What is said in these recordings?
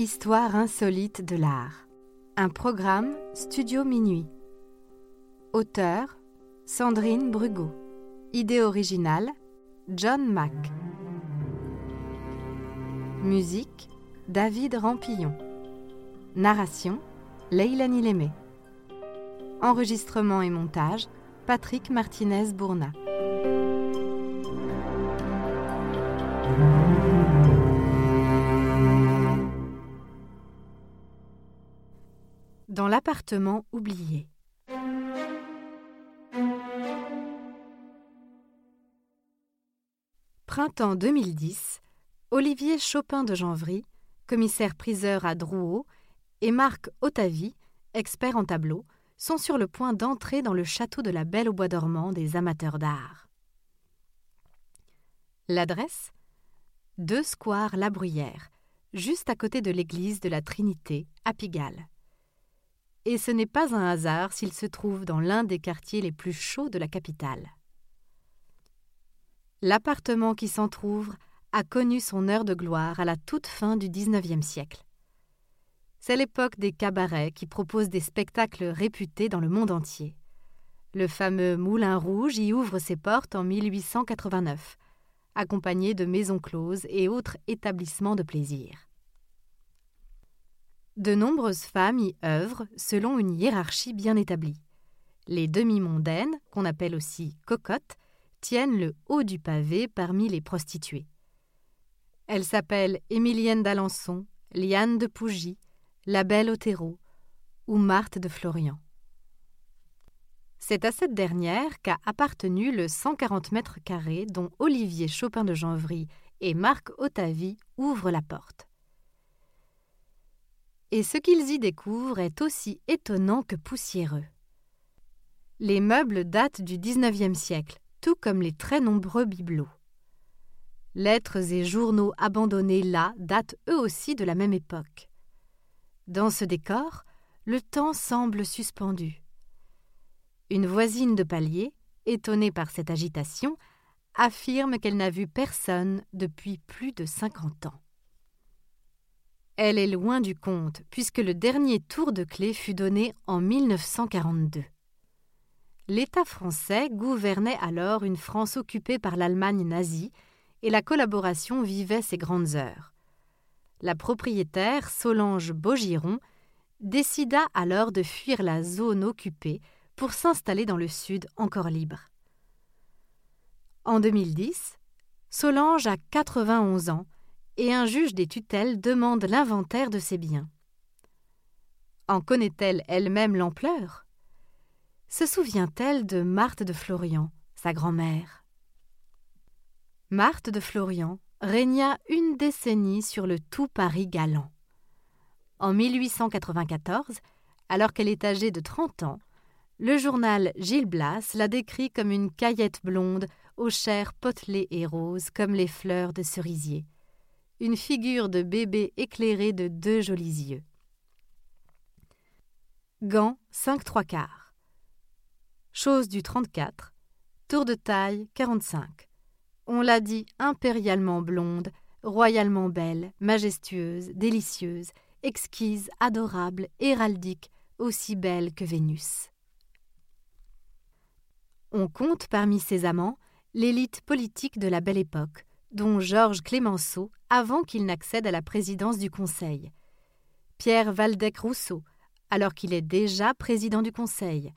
Histoire insolite de l'art. Un programme Studio Minuit. Auteur Sandrine Brugot. Idée originale John Mack. Musique David Rampillon. Narration Leilani Lémé. Enregistrement et montage Patrick Martinez-Bourna. Dans l'appartement oublié. Printemps 2010, Olivier Chopin de Janvry, commissaire-priseur à Drouot, et Marc Otavi, expert en tableau, sont sur le point d'entrer dans le château de la Belle au Bois dormant des amateurs d'art. L'adresse? 2 square La Bruyère, juste à côté de l'église de la Trinité, à Pigalle et ce n'est pas un hasard s'il se trouve dans l'un des quartiers les plus chauds de la capitale. L'appartement qui s'entr'ouvre a connu son heure de gloire à la toute fin du XIXe siècle. C'est l'époque des cabarets qui proposent des spectacles réputés dans le monde entier. Le fameux Moulin Rouge y ouvre ses portes en 1889, accompagné de maisons closes et autres établissements de plaisir. De nombreuses femmes y œuvrent selon une hiérarchie bien établie. Les demi-mondaines, qu'on appelle aussi cocottes, tiennent le haut du pavé parmi les prostituées. Elles s'appellent Émilienne d'Alençon, Liane de Pougy, La Belle Otero ou Marthe de Florian. C'est à cette dernière qu'a appartenu le 140 mètres carrés dont Olivier Chopin de Janvry et Marc Otavi ouvrent la porte et ce qu'ils y découvrent est aussi étonnant que poussiéreux. Les meubles datent du XIXe siècle, tout comme les très nombreux bibelots. Lettres et journaux abandonnés là datent eux aussi de la même époque. Dans ce décor, le temps semble suspendu. Une voisine de palier, étonnée par cette agitation, affirme qu'elle n'a vu personne depuis plus de cinquante ans. Elle est loin du compte, puisque le dernier tour de clé fut donné en 1942. L'État français gouvernait alors une France occupée par l'Allemagne nazie, et la collaboration vivait ses grandes heures. La propriétaire, Solange Beaugiron, décida alors de fuir la zone occupée pour s'installer dans le sud encore libre. En 2010, Solange a 91 ans et un juge des tutelles demande l'inventaire de ses biens. En connaît-elle elle-même l'ampleur? Se souvient-elle de Marthe de Florian, sa grand-mère? Marthe de Florian régna une décennie sur le tout Paris galant. En 1894, alors qu'elle est âgée de 30 ans, le journal Gilles Blas la décrit comme une caillette blonde aux chairs potelées et roses comme les fleurs de cerisier une figure de bébé éclairée de deux jolis yeux. Gants 5 3 quarts. Chose du 34. Tour de taille 45. On l'a dit impérialement blonde, royalement belle, majestueuse, délicieuse, exquise, adorable, héraldique, aussi belle que Vénus. On compte parmi ses amants l'élite politique de la belle époque, dont Georges Clémenceau avant qu'il n'accède à la présidence du Conseil, Pierre Valdec-Rousseau, alors qu'il est déjà président du Conseil,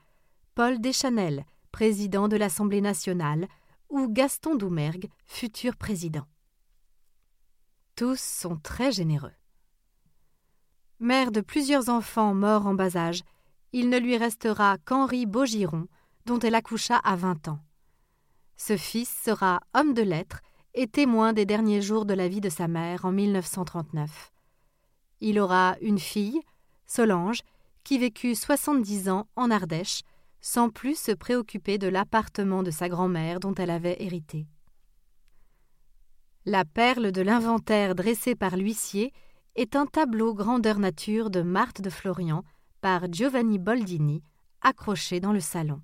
Paul Deschanel, président de l'Assemblée nationale, ou Gaston Doumergue, futur président. Tous sont très généreux. Mère de plusieurs enfants morts en bas âge, il ne lui restera qu'Henri Beaugiron, dont elle accoucha à vingt ans. Ce fils sera homme de lettres et témoin des derniers jours de la vie de sa mère en 1939. Il aura une fille, Solange, qui vécut 70 ans en Ardèche, sans plus se préoccuper de l'appartement de sa grand-mère dont elle avait hérité. La perle de l'inventaire dressé par l'huissier est un tableau grandeur nature de Marthe de Florian par Giovanni Boldini, accroché dans le salon.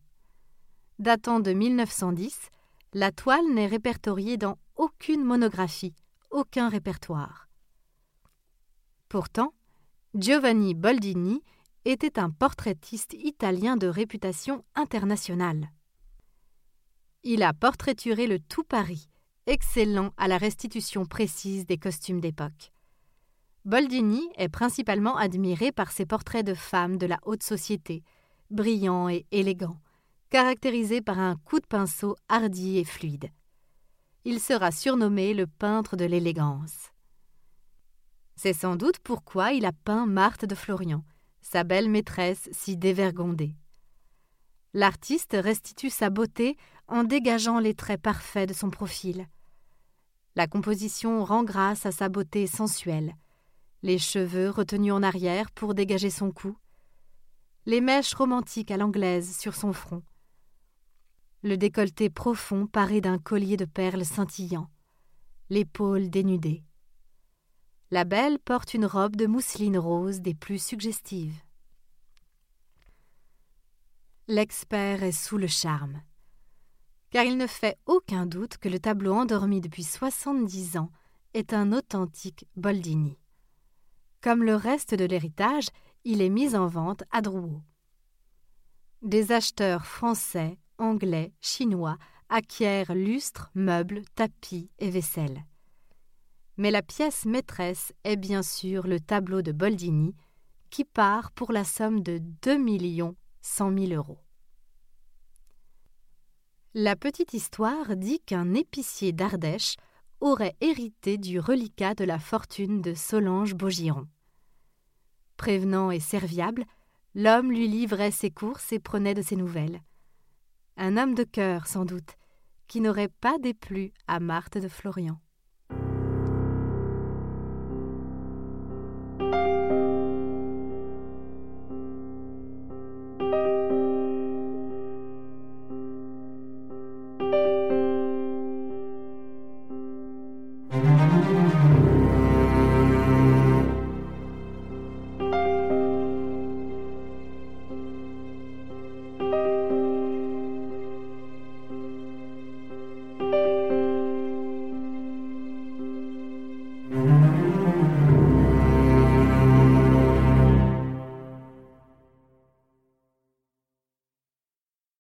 Datant de 1910, la toile n'est répertoriée dans aucune monographie, aucun répertoire. Pourtant, Giovanni Boldini était un portraitiste italien de réputation internationale. Il a portraituré le tout Paris, excellent à la restitution précise des costumes d'époque. Boldini est principalement admiré par ses portraits de femmes de la haute société, brillants et élégants, caractérisés par un coup de pinceau hardi et fluide. Il sera surnommé le peintre de l'élégance. C'est sans doute pourquoi il a peint Marthe de Florian, sa belle maîtresse si dévergondée. L'artiste restitue sa beauté en dégageant les traits parfaits de son profil. La composition rend grâce à sa beauté sensuelle, les cheveux retenus en arrière pour dégager son cou, les mèches romantiques à l'anglaise sur son front, le décolleté profond paré d'un collier de perles scintillant, l'épaule dénudée. La belle porte une robe de mousseline rose des plus suggestives. L'expert est sous le charme, car il ne fait aucun doute que le tableau endormi depuis soixante-dix ans est un authentique Boldini. Comme le reste de l'héritage, il est mis en vente à Drouot. Des acheteurs français, anglais, chinois acquièrent lustres, meubles, tapis et vaisselle mais la pièce maîtresse est bien sûr le tableau de Boldini, qui part pour la somme de 2 millions 100 000 euros. La petite histoire dit qu'un épicier d'Ardèche aurait hérité du reliquat de la fortune de Solange Beaugiron. Prévenant et serviable, l'homme lui livrait ses courses et prenait de ses nouvelles. Un homme de cœur, sans doute, qui n'aurait pas déplu à Marthe de Florian.